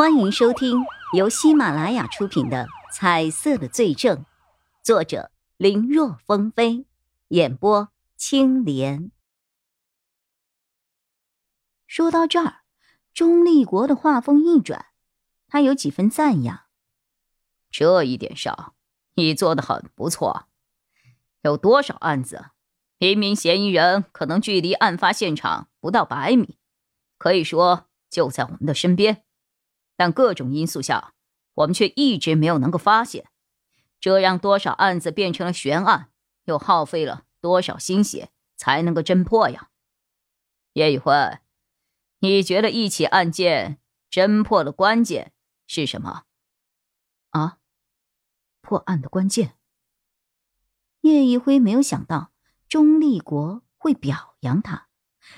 欢迎收听由喜马拉雅出品的《彩色的罪证》，作者林若风飞，演播青莲。说到这儿，钟立国的话锋一转，他有几分赞扬：“这一点上，你做的很不错。有多少案子，明明嫌疑人可能距离案发现场不到百米，可以说就在我们的身边。”但各种因素下，我们却一直没有能够发现，这让多少案子变成了悬案，又耗费了多少心血才能够侦破呀？叶宇辉，你觉得一起案件侦破的关键是什么？啊？破案的关键？叶一辉没有想到钟立国会表扬他，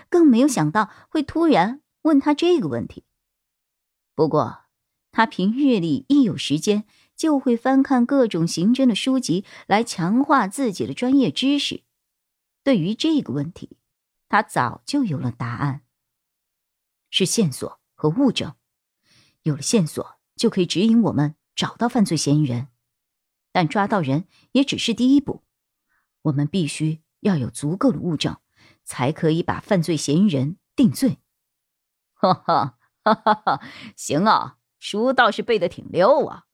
更没有想到会突然问他这个问题。不过，他平日里一有时间就会翻看各种刑侦的书籍，来强化自己的专业知识。对于这个问题，他早就有了答案：是线索和物证。有了线索，就可以指引我们找到犯罪嫌疑人。但抓到人也只是第一步，我们必须要有足够的物证，才可以把犯罪嫌疑人定罪。哈哈。哈哈哈，行啊，书倒是背的挺溜啊。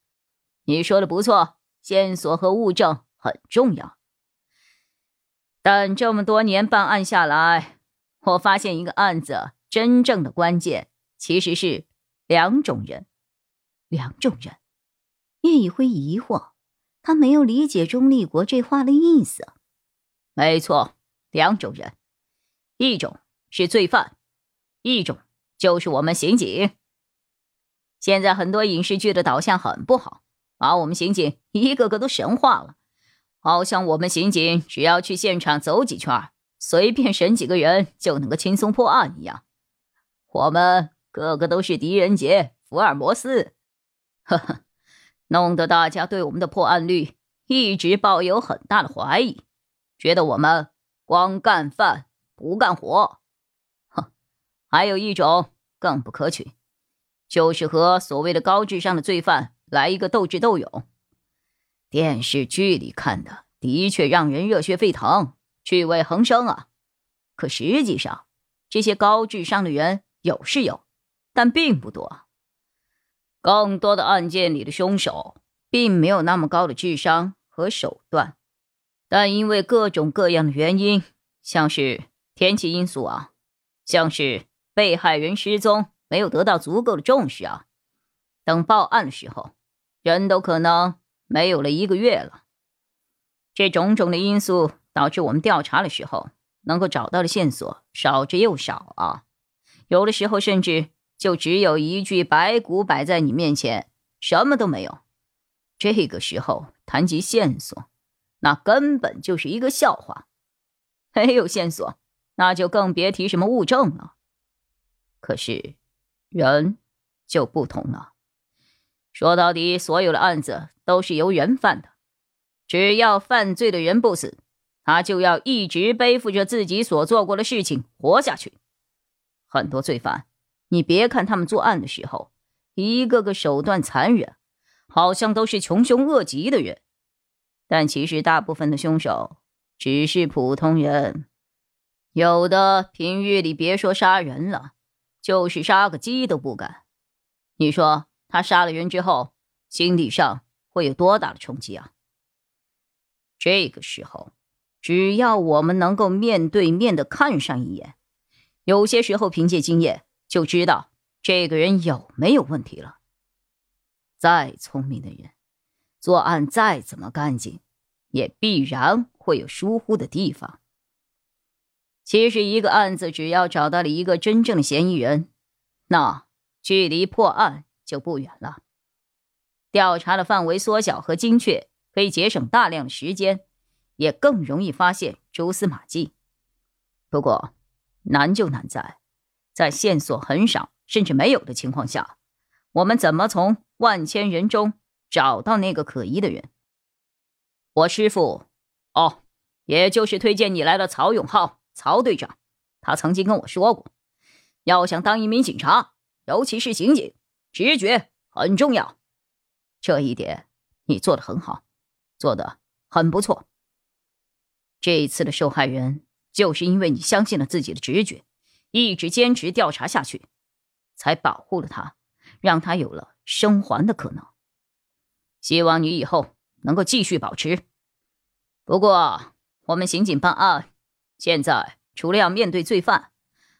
你说的不错，线索和物证很重要。但这么多年办案下来，我发现一个案子真正的关键其实是两种人。两种人，叶以辉疑惑，他没有理解钟立国这话的意思。没错，两种人，一种是罪犯，一种。就是我们刑警。现在很多影视剧的导向很不好，把我们刑警一个个都神化了，好像我们刑警只要去现场走几圈，随便审几个人就能够轻松破案一样。我们个个都是狄仁杰、福尔摩斯，呵呵，弄得大家对我们的破案率一直抱有很大的怀疑，觉得我们光干饭不干活。还有一种更不可取，就是和所谓的高智商的罪犯来一个斗智斗勇。电视剧里看的的确让人热血沸腾、趣味横生啊，可实际上，这些高智商的人有是有，但并不多。更多的案件里的凶手并没有那么高的智商和手段，但因为各种各样的原因，像是天气因素啊，像是。被害人失踪，没有得到足够的重视啊！等报案的时候，人都可能没有了一个月了。这种种的因素导致我们调查的时候，能够找到的线索少之又少啊！有的时候甚至就只有一具白骨摆在你面前，什么都没有。这个时候谈及线索，那根本就是一个笑话。没有线索，那就更别提什么物证了。可是，人就不同了。说到底，所有的案子都是由人犯的。只要犯罪的人不死，他就要一直背负着自己所做过的事情活下去。很多罪犯，你别看他们作案的时候一个个手段残忍，好像都是穷凶恶极的人，但其实大部分的凶手只是普通人。有的平日里别说杀人了。就是杀个鸡都不敢，你说他杀了人之后，心理上会有多大的冲击啊？这个时候，只要我们能够面对面的看上一眼，有些时候凭借经验就知道这个人有没有问题了。再聪明的人，作案再怎么干净，也必然会有疏忽的地方。其实，一个案子只要找到了一个真正的嫌疑人，那距离破案就不远了。调查的范围缩小和精确，可以节省大量的时间，也更容易发现蛛丝马迹。不过，难就难在，在线索很少甚至没有的情况下，我们怎么从万千人中找到那个可疑的人？我师傅，哦，也就是推荐你来的曹永浩。曹队长，他曾经跟我说过，要想当一名警察，尤其是刑警，直觉很重要，这一点你做的很好，做的很不错。这一次的受害人，就是因为你相信了自己的直觉，一直坚持调查下去，才保护了他，让他有了生还的可能。希望你以后能够继续保持。不过，我们刑警办案，现在除了要面对罪犯，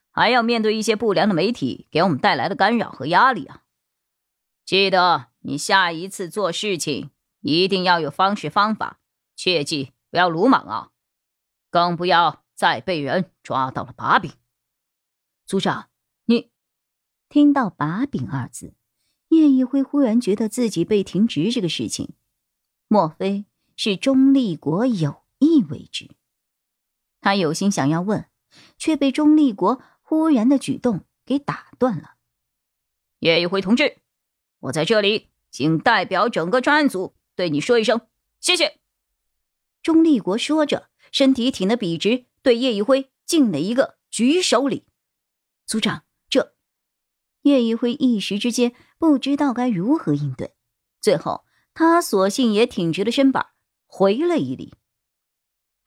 还要面对一些不良的媒体给我们带来的干扰和压力啊！记得你下一次做事情一定要有方式方法，切记不要鲁莽啊！更不要再被人抓到了把柄。组长，你听到“把柄”二字，叶一辉忽然觉得自己被停职这个事情，莫非是钟立国有意为之？他有心想要问，却被钟立国。忽然的举动给打断了。叶一辉同志，我在这里请代表整个专案组对你说一声谢谢。钟立国说着，身体挺得笔直，对叶一辉敬了一个举手礼。组长，这……叶一辉一时之间不知道该如何应对，最后他索性也挺直了身板，回了一礼。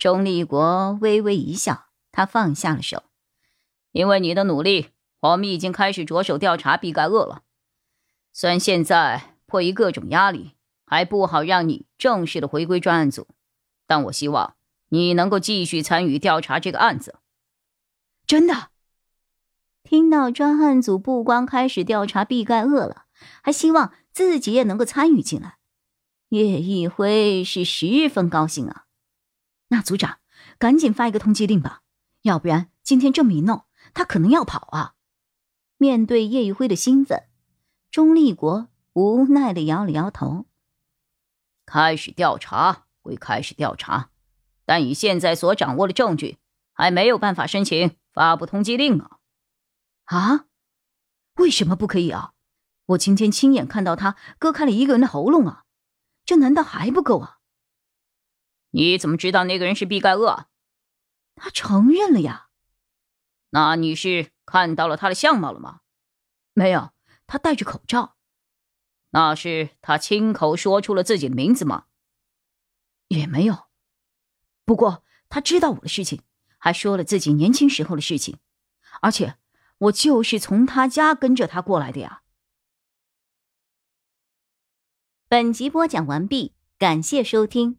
钟立国微微一笑，他放下了手。因为你的努力，我们已经开始着手调查毕盖厄了。虽然现在迫于各种压力，还不好让你正式的回归专案组，但我希望你能够继续参与调查这个案子。真的，听到专案组不光开始调查毕盖厄了，还希望自己也能够参与进来，叶一辉是十分高兴啊。那组长，赶紧发一个通缉令吧，要不然今天这么一弄。他可能要跑啊！面对叶一辉的兴奋，钟立国无奈的摇了摇头。开始调查归开始调查，但以现在所掌握的证据，还没有办法申请发布通缉令啊！啊？为什么不可以啊？我今天亲眼看到他割开了一个人的喉咙啊！这难道还不够啊？你怎么知道那个人是毕盖厄？他承认了呀！那你是看到了他的相貌了吗？没有，他戴着口罩。那是他亲口说出了自己的名字吗？也没有。不过他知道我的事情，还说了自己年轻时候的事情，而且我就是从他家跟着他过来的呀。本集播讲完毕，感谢收听，